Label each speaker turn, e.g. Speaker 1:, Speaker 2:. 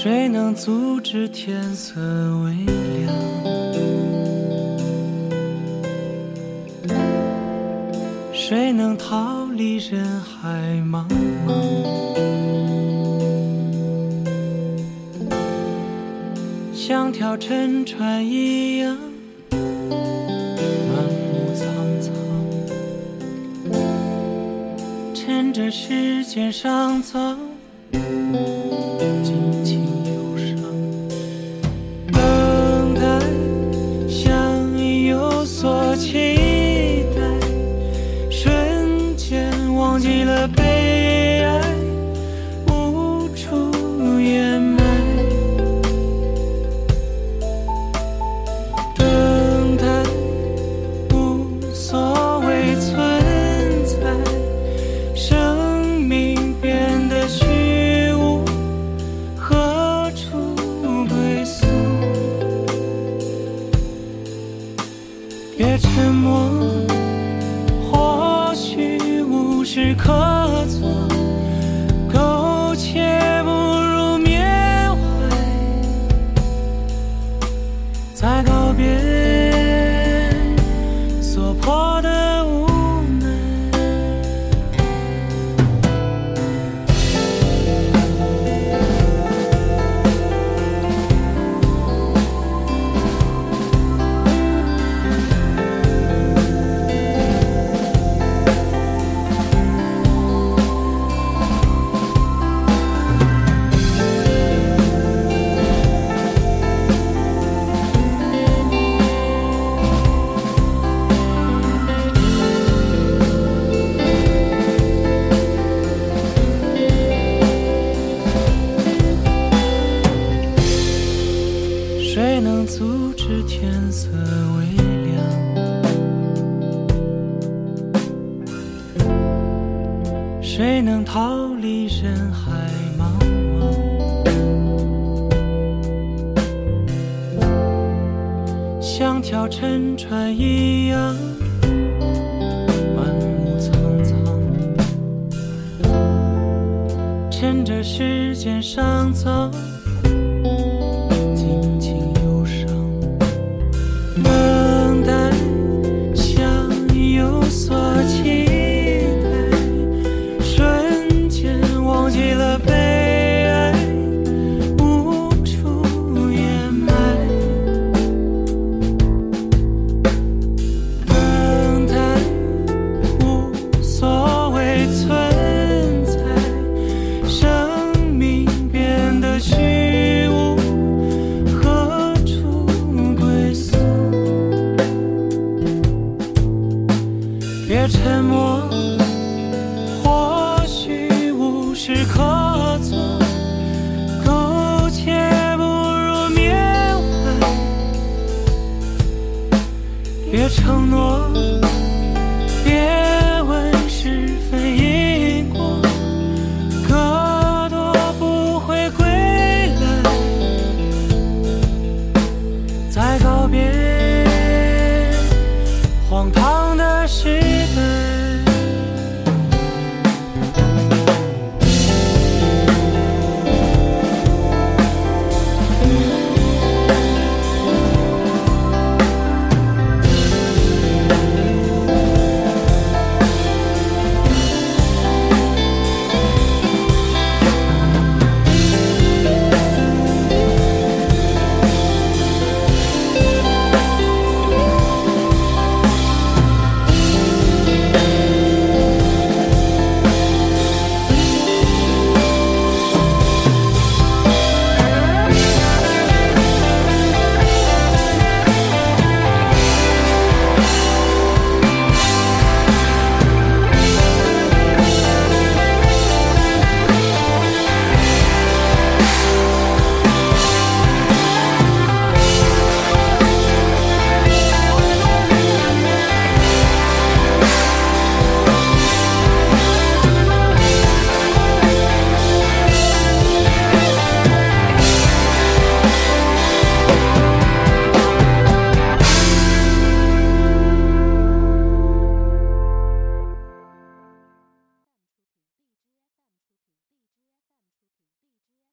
Speaker 1: 谁能阻止天色微亮？谁能逃离人海茫茫？像条沉船一样，满目苍苍，趁着时间尚早。别沉默，或许无事可谁能阻止天色微亮？谁能逃离人海茫茫？像条沉船一样，满目苍苍，趁着时间尚早。别沉默，或许无事可做，苟且不如缅怀。别承诺，